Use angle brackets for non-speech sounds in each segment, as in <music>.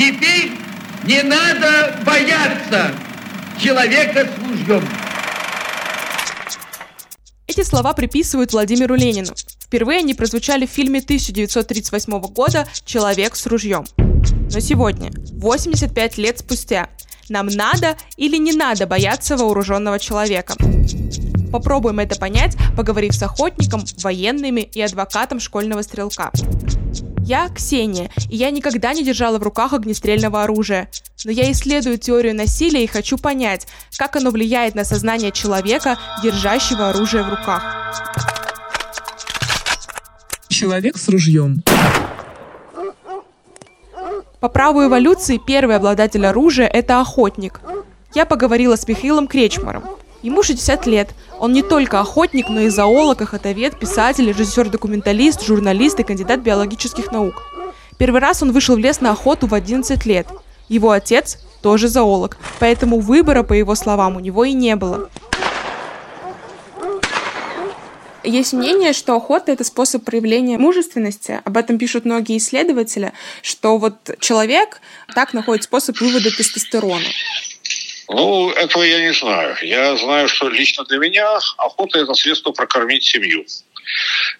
Теперь не надо бояться человека с ружьем. Эти слова приписывают Владимиру Ленину. Впервые они прозвучали в фильме 1938 года «Человек с ружьем». Но сегодня, 85 лет спустя, нам надо или не надо бояться вооруженного человека? Попробуем это понять, поговорив с охотником, военными и адвокатом школьного стрелка. Я Ксения, и я никогда не держала в руках огнестрельного оружия. Но я исследую теорию насилия и хочу понять, как оно влияет на сознание человека, держащего оружие в руках. Человек с ружьем. По праву эволюции первый обладатель оружия – это охотник. Я поговорила с Михаилом Кречмаром. Ему 60 лет. Он не только охотник, но и зоолог, охотовед, писатель, режиссер-документалист, журналист и кандидат биологических наук. Первый раз он вышел в лес на охоту в 11 лет. Его отец тоже зоолог, поэтому выбора, по его словам, у него и не было. Есть мнение, что охота — это способ проявления мужественности. Об этом пишут многие исследователи, что вот человек так находит способ вывода тестостерона. Ну, этого я не знаю. Я знаю, что лично для меня охота – это средство прокормить семью.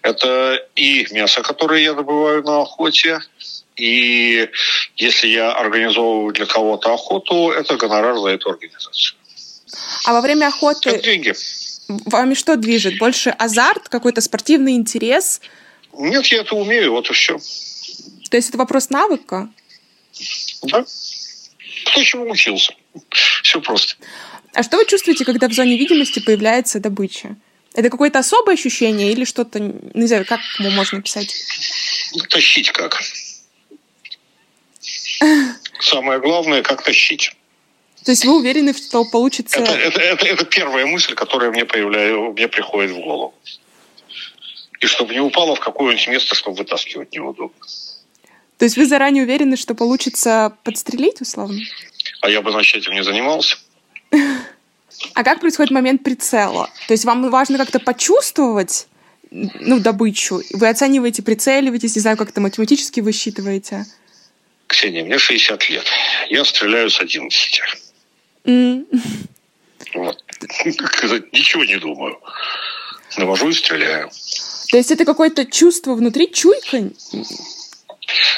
Это и мясо, которое я добываю на охоте, и если я организовываю для кого-то охоту, это гонорар за эту организацию. А во время охоты... Это деньги. Вами что движет? Больше азарт, какой-то спортивный интерес? Нет, я это умею, вот и все. То есть это вопрос навыка? Да. Кто чему учился. Все просто. А что вы чувствуете, когда в зоне видимости появляется добыча? Это какое-то особое ощущение или что-то, не знаю, как ему можно описать? Тащить как. Самое главное, как тащить. То есть вы уверены, что получится... Это, это, это, это первая мысль, которая мне, появляю, мне приходит в голову. И чтобы не упало в какое-нибудь место, чтобы вытаскивать неудобно. То есть вы заранее уверены, что получится подстрелить, условно? А я бы, значит, этим не занимался. <laughs> А как происходит момент прицела? То есть вам важно как-то почувствовать ну, добычу? Вы оцениваете, прицеливаетесь, не знаю, как это математически высчитываете? Ксения, мне 60 лет. Я стреляю с 11. Mm. Вот. Ничего не думаю. Навожу и стреляю. То есть это какое-то чувство внутри, чуйка?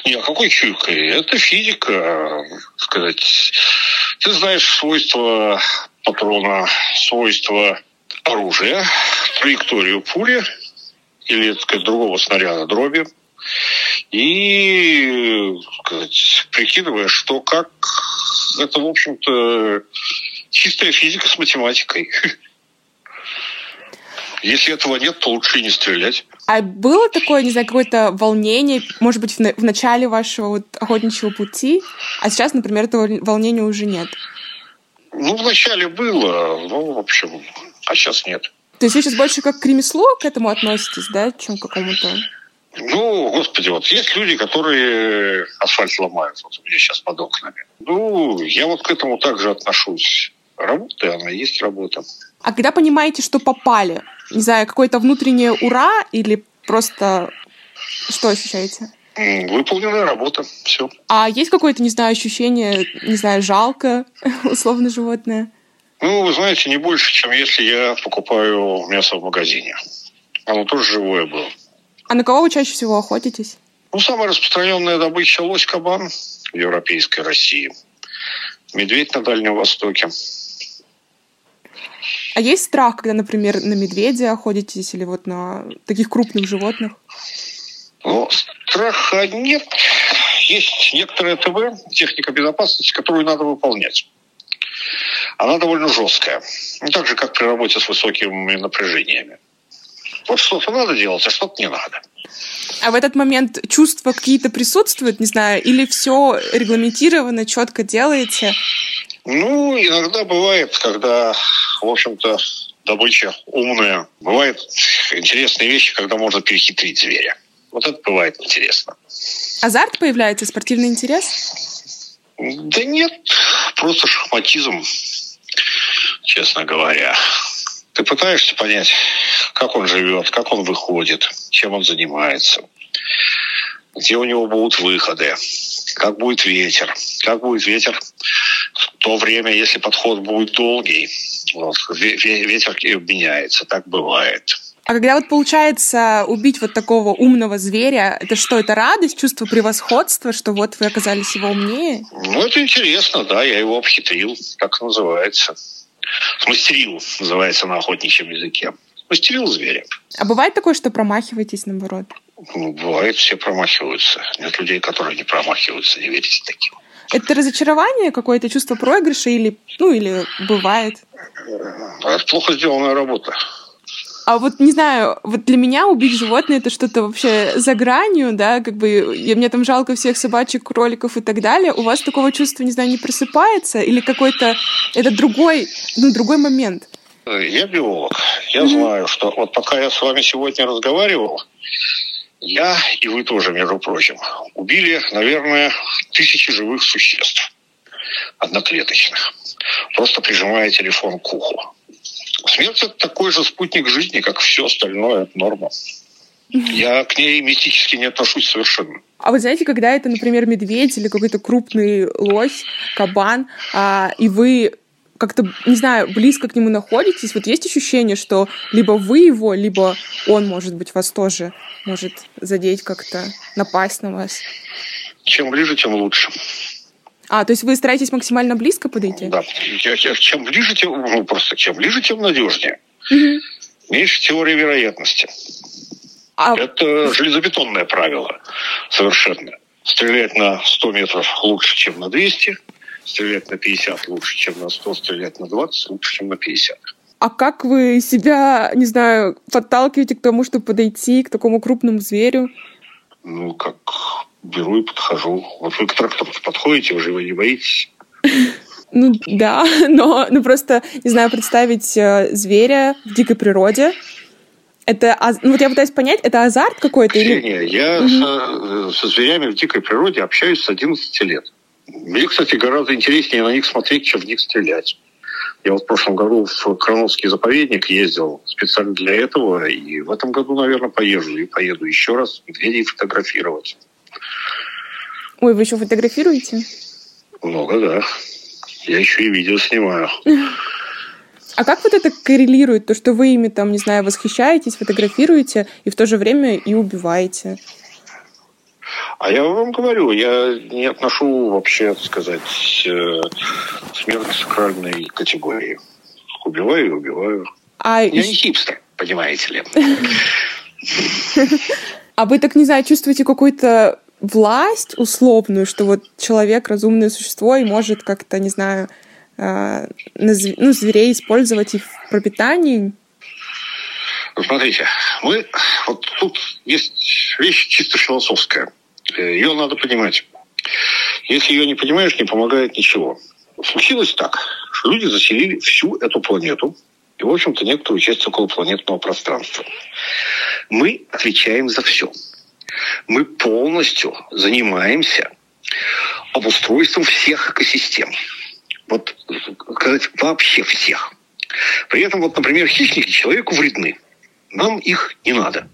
Не, а какой чуйкой? Это физика, сказать. Ты знаешь свойства патрона, свойства оружия, траекторию пули или, так сказать, другого снаряда дроби. И, сказать, прикидывая, что как, это, в общем-то, чистая физика с математикой. <laughs> Если этого нет, то лучше и не стрелять. А было такое, не знаю, какое-то волнение, может быть, в, на- в начале вашего вот охотничьего пути, а сейчас, например, этого волнения уже нет? Ну, вначале было, ну, в общем, а сейчас нет. То есть вы сейчас больше как к ремеслу к этому относитесь, да, чем к какому-то... Ну, господи, вот есть люди, которые асфальт ломают, вот у меня сейчас под окнами. Ну, я вот к этому также отношусь. Работа, она есть работа. А когда понимаете, что попали, не знаю, какое-то внутреннее ура или просто что ощущаете? Выполненная работа, все. А есть какое-то, не знаю, ощущение, не знаю, жалко, <laughs> условно, животное? Ну, вы знаете, не больше, чем если я покупаю мясо в магазине. Оно тоже живое было. А на кого вы чаще всего охотитесь? Ну, самая распространенная добыча – лось-кабан в европейской России. Медведь на Дальнем Востоке. А есть страх, когда, например, на медведя охотитесь или вот на таких крупных животных? Ну, страха нет. Есть некоторая ТВ, техника безопасности, которую надо выполнять. Она довольно жесткая. Не так же, как при работе с высокими напряжениями. Вот что-то надо делать, а что-то не надо. А в этот момент чувства какие-то присутствуют, не знаю, или все регламентировано, четко делаете? Ну, иногда бывает, когда, в общем-то, добыча умная. Бывают интересные вещи, когда можно перехитрить зверя. Вот это бывает интересно. Азарт появляется, спортивный интерес? Да нет, просто шахматизм, честно говоря. Ты пытаешься понять, как он живет, как он выходит, чем он занимается, где у него будут выходы. как будет ветер, как будет ветер то время, если подход будет долгий, вот, ветер меняется, так бывает. А когда вот получается убить вот такого умного зверя, это что, это радость, чувство превосходства, что вот вы оказались его умнее? Ну, это интересно, да, я его обхитрил, как называется. Смастерил, называется на охотничьем языке. Смастерил зверя. А бывает такое, что промахиваетесь, наоборот? Ну, бывает, все промахиваются. Нет людей, которые не промахиваются, не верите таким. Это разочарование, какое-то чувство проигрыша или, ну, или бывает? Это плохо сделанная работа. А вот, не знаю, вот для меня убить животное это что-то вообще за гранью, да, как бы я, мне там жалко всех собачек, кроликов и так далее. У вас такого чувства, не знаю, не просыпается? Или какой-то, это другой, ну, другой момент? Я биолог. Я mm-hmm. знаю, что вот пока я с вами сегодня разговаривал, я и вы тоже, между прочим, убили, наверное, тысячи живых существ одноклеточных, просто прижимая телефон к уху. Смерть – это такой же спутник жизни, как все остальное, это норма. Я к ней мистически не отношусь совершенно. А вы знаете, когда это, например, медведь или какой-то крупный лось, кабан, а, и вы как-то, не знаю, близко к нему находитесь, вот есть ощущение, что либо вы его, либо он, может быть, вас тоже может задеть как-то, напасть на вас? Чем ближе, тем лучше. А, то есть вы стараетесь максимально близко подойти? Да. Чем ближе, тем, ну, просто чем ближе, тем надежнее. Угу. Меньше теории вероятности. А... Это железобетонное правило совершенно. Стрелять на 100 метров лучше, чем на 200, стрелять на 50 лучше, чем на 100, стрелять на 20 лучше, чем на 50. А как вы себя, не знаю, подталкиваете к тому, чтобы подойти к такому крупному зверю? Ну, как беру и подхожу. Вот вы к трактору подходите, уже вы не боитесь. Ну да, <laughs> но ну просто, не знаю, представить э, зверя в дикой природе. Это, ну вот я пытаюсь понять, это азарт какой-то? Или... Не, я угу. со, со зверями в дикой природе общаюсь с 11 лет. Мне, кстати, гораздо интереснее на них смотреть, чем в них стрелять. Я вот в прошлом году в Крановский заповедник ездил специально для этого, и в этом году, наверное, поезжу и поеду еще раз медведей фотографировать. Ой, вы еще фотографируете? Много, да. Я еще и видео снимаю. А как вот это коррелирует, то, что вы ими там, не знаю, восхищаетесь, фотографируете, и в то же время и убиваете? А я вам говорю, я не отношу вообще, так сказать, э, смерть к сакральной категории. Убиваю и убиваю. А я не хипстер, понимаете ли. <laughs> А вы так, не знаю, чувствуете какой-то власть условную, что вот человек разумное существо и может как-то, не знаю, э, ну, зверей использовать их в пропитании? Смотрите, мы вот тут есть вещь чисто философская. Ее надо понимать. Если ее не понимаешь, не помогает ничего. Случилось так, что люди заселили всю эту планету и, в общем-то, некоторую часть околопланетного пространства. Мы отвечаем за все мы полностью занимаемся обустройством всех экосистем. Вот сказать, вообще всех. При этом, вот, например, хищники человеку вредны. Нам их не надо.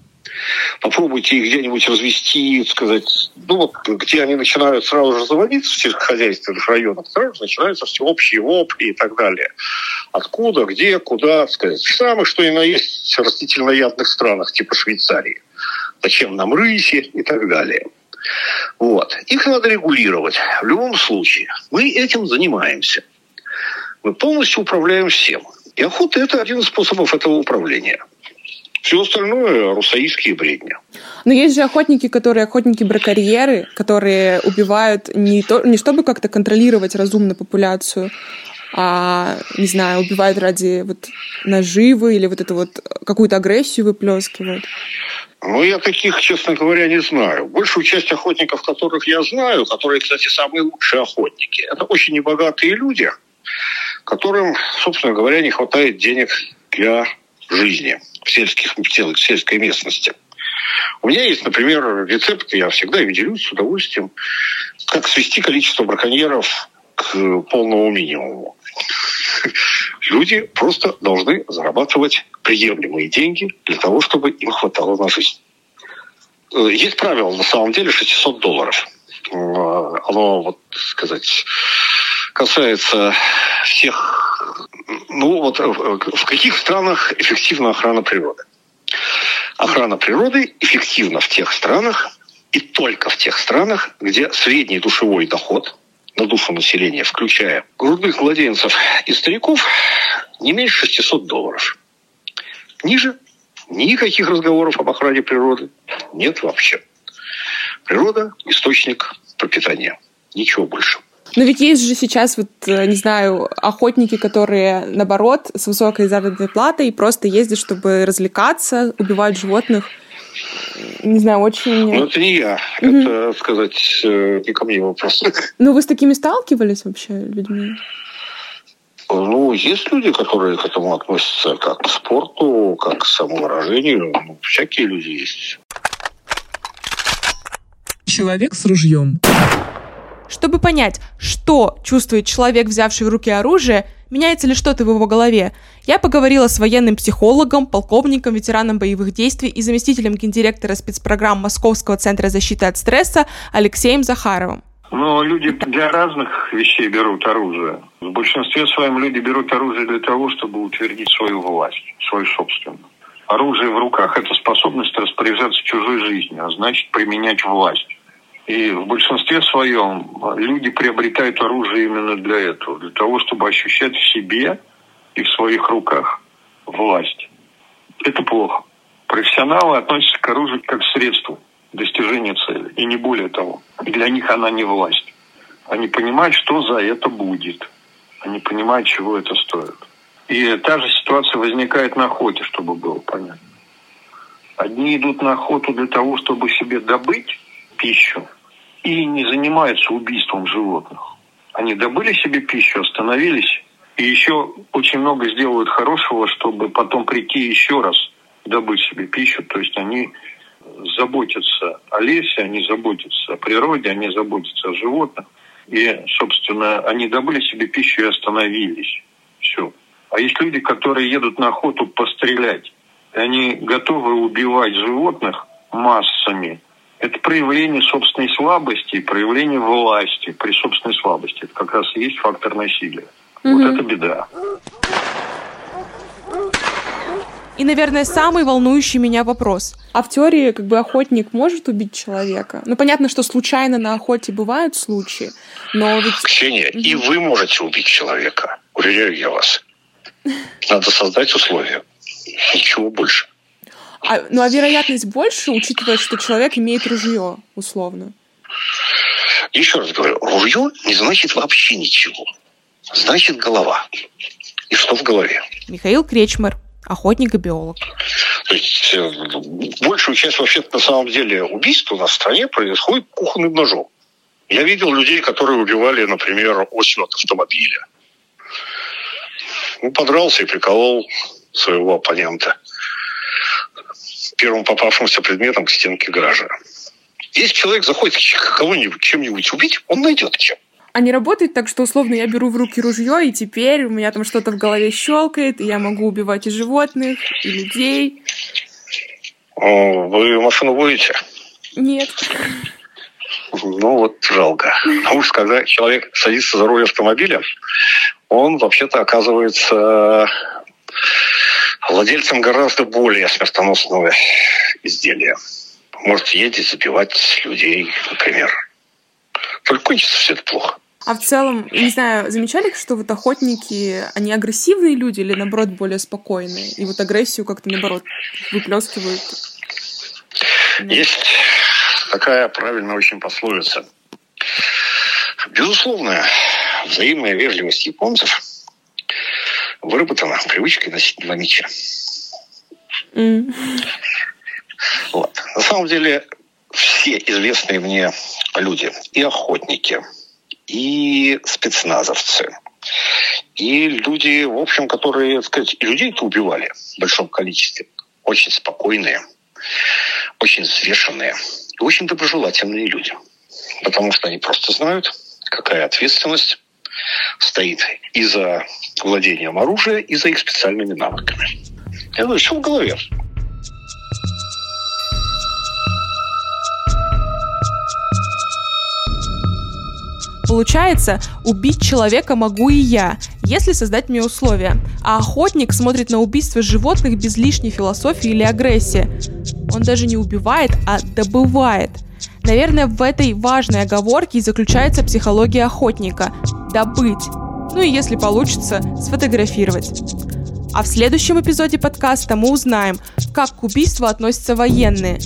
Попробуйте их где-нибудь развести, сказать, ну вот где они начинают сразу же заводиться в сельскохозяйственных районах, сразу же начинаются всеобщие вопли и так далее. Откуда, где, куда, сказать. Самых, что и на есть растительноядных странах, типа Швейцарии зачем нам рыси и так далее. Вот. Их надо регулировать. В любом случае, мы этим занимаемся. Мы полностью управляем всем. И охота – это один из способов этого управления. Все остальное – русаистские бредни. Но есть же охотники, которые охотники-браконьеры, которые убивают не, то, не чтобы как-то контролировать разумно популяцию, а, не знаю, убивают ради вот наживы или вот это вот какую-то агрессию выплескивают. Ну, я таких, честно говоря, не знаю. Большую часть охотников, которых я знаю, которые, кстати, самые лучшие охотники, это очень небогатые люди, которым, собственно говоря, не хватает денег для жизни в, сельских, в сельской местности. У меня есть, например, рецепт, я всегда им делюсь с удовольствием, как свести количество браконьеров к полному минимуму. Люди просто должны зарабатывать приемлемые деньги для того, чтобы им хватало на жизнь. Э, есть правило, на самом деле, 600 долларов. оно, вот сказать, касается всех, ну вот в каких странах эффективна охрана природы? Охрана природы эффективна в тех странах и только в тех странах, где средний душевой доход на душу населения, включая грудных младенцев и стариков, не меньше 600 долларов. Ниже никаких разговоров об охране природы нет вообще. Природа – источник пропитания. Ничего больше. Но ведь есть же сейчас, вот, э, не знаю, охотники, которые, наоборот, с высокой заработной платой просто ездят, чтобы развлекаться, убивают животных. Не знаю, очень... Ну, это не я. Угу. Это, сказать, э, не ко мне вопрос. <laughs> Ну, вы с такими сталкивались вообще людьми? Ну, есть люди, которые к этому относятся как к спорту, как к самовыражению. Ну, всякие люди есть. Человек с ружьем. Чтобы понять, что чувствует человек, взявший в руки оружие, меняется ли что-то в его голове, я поговорила с военным психологом, полковником, ветераном боевых действий и заместителем гендиректора спецпрограмм Московского центра защиты от стресса Алексеем Захаровым. Но люди для разных вещей берут оружие. В большинстве своем люди берут оружие для того, чтобы утвердить свою власть, свою собственную. Оружие в руках – это способность распоряжаться чужой жизнью, а значит применять власть. И в большинстве своем люди приобретают оружие именно для этого, для того, чтобы ощущать в себе и в своих руках власть. Это плохо. Профессионалы относятся к оружию как к средству достижения цели, и не более того. Для них она не власть. Они понимают, что за это будет. Они понимают, чего это стоит. И та же ситуация возникает на охоте, чтобы было понятно. Одни идут на охоту для того, чтобы себе добыть пищу, и не занимаются убийством животных. Они добыли себе пищу, остановились, и еще очень много сделают хорошего, чтобы потом прийти еще раз добыть себе пищу. То есть они заботятся о лесе, они заботятся о природе, они заботятся о животных. И, собственно, они добыли себе пищу и остановились. Все. А есть люди, которые едут на охоту пострелять. И они готовы убивать животных массами, это проявление собственной слабости и проявление власти при собственной слабости. Это как раз и есть фактор насилия. Угу. Вот это беда. И, наверное, самый волнующий меня вопрос. А в теории, как бы, охотник может убить человека? Ну, понятно, что случайно на охоте бывают случаи, но ведь... Ксения, и вы можете убить человека, уверяю я вас. Надо создать условия. Ничего больше. А, ну а вероятность больше, учитывая, что человек имеет ружье, условно. Еще раз говорю, ружье не значит вообще ничего. Значит голова. И что в голове? Михаил Кречмар, охотник и биолог. То есть э, большую часть вообще на самом деле убийств у нас в стране происходит кухонным ножом. Я видел людей, которые убивали, например, осью от автомобиля. Ну, подрался и приколол своего оппонента первым попавшимся предметом к стенке гаража. Если человек заходит кого-нибудь чем-нибудь убить, он найдет чем. А не работает так, что условно я беру в руки ружье, и теперь у меня там что-то в голове щелкает, и я могу убивать и животных, и людей. Вы машину водите? Нет. Ну вот жалко. Потому что когда человек садится за руль автомобиля, он вообще-то оказывается владельцам гораздо более смертоносного изделия. Может едет забивать людей, например. Только кончится все это плохо. А в целом, не знаю, замечали, что вот охотники, они агрессивные люди или, наоборот, более спокойные? И вот агрессию как-то, наоборот, выплескивают? Есть такая правильная очень пословица. Безусловно, взаимная вежливость японцев выработана привычкой носить два меча. Mm. Вот. На самом деле все известные мне люди, и охотники, и спецназовцы, и люди, в общем, которые, так сказать, людей-то убивали в большом количестве, очень спокойные, очень взвешенные и очень доброжелательные люди. Потому что они просто знают, какая ответственность стоит и за владением оружия, и за их специальными навыками. Говорю, все в голове. Получается, убить человека могу и я, если создать мне условия. А охотник смотрит на убийство животных без лишней философии или агрессии. Он даже не убивает, а добывает. Наверное, в этой важной оговорке и заключается психология охотника – добыть. Ну и если получится, сфотографировать. А в следующем эпизоде подкаста мы узнаем, как к убийству относятся военные.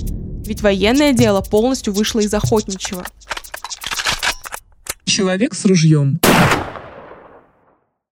Ведь военное дело полностью вышло из охотничьего. Человек с ружьем.